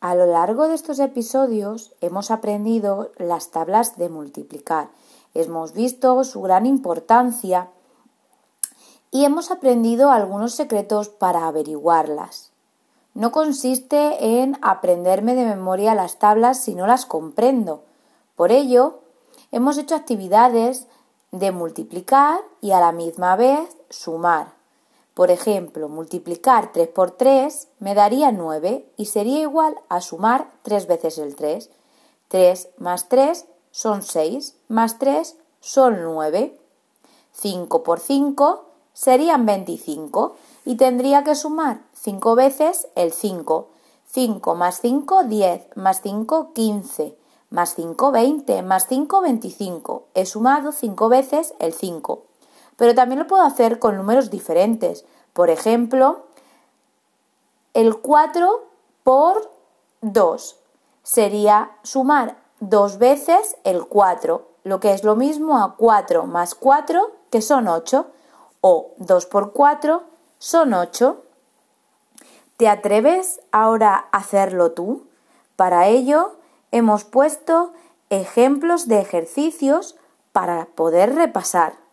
A lo largo de estos episodios hemos aprendido las tablas de multiplicar, hemos visto su gran importancia y hemos aprendido algunos secretos para averiguarlas. No consiste en aprenderme de memoria las tablas si no las comprendo. Por ello, hemos hecho actividades de multiplicar y a la misma vez sumar. Por ejemplo, multiplicar 3 por 3 me daría 9 y sería igual a sumar 3 veces el 3. 3 más 3 son 6, más 3 son 9. 5 por 5 serían 25 y tendría que sumar 5 veces el 5. 5 más 5, 10, más 5, 15, más 5, 20, más 5, 25. He sumado 5 veces el 5 pero también lo puedo hacer con números diferentes. Por ejemplo, el 4 por 2 sería sumar dos veces el 4, lo que es lo mismo a 4 más 4, que son 8, o 2 por 4 son 8. ¿Te atreves ahora a hacerlo tú? Para ello hemos puesto ejemplos de ejercicios para poder repasar.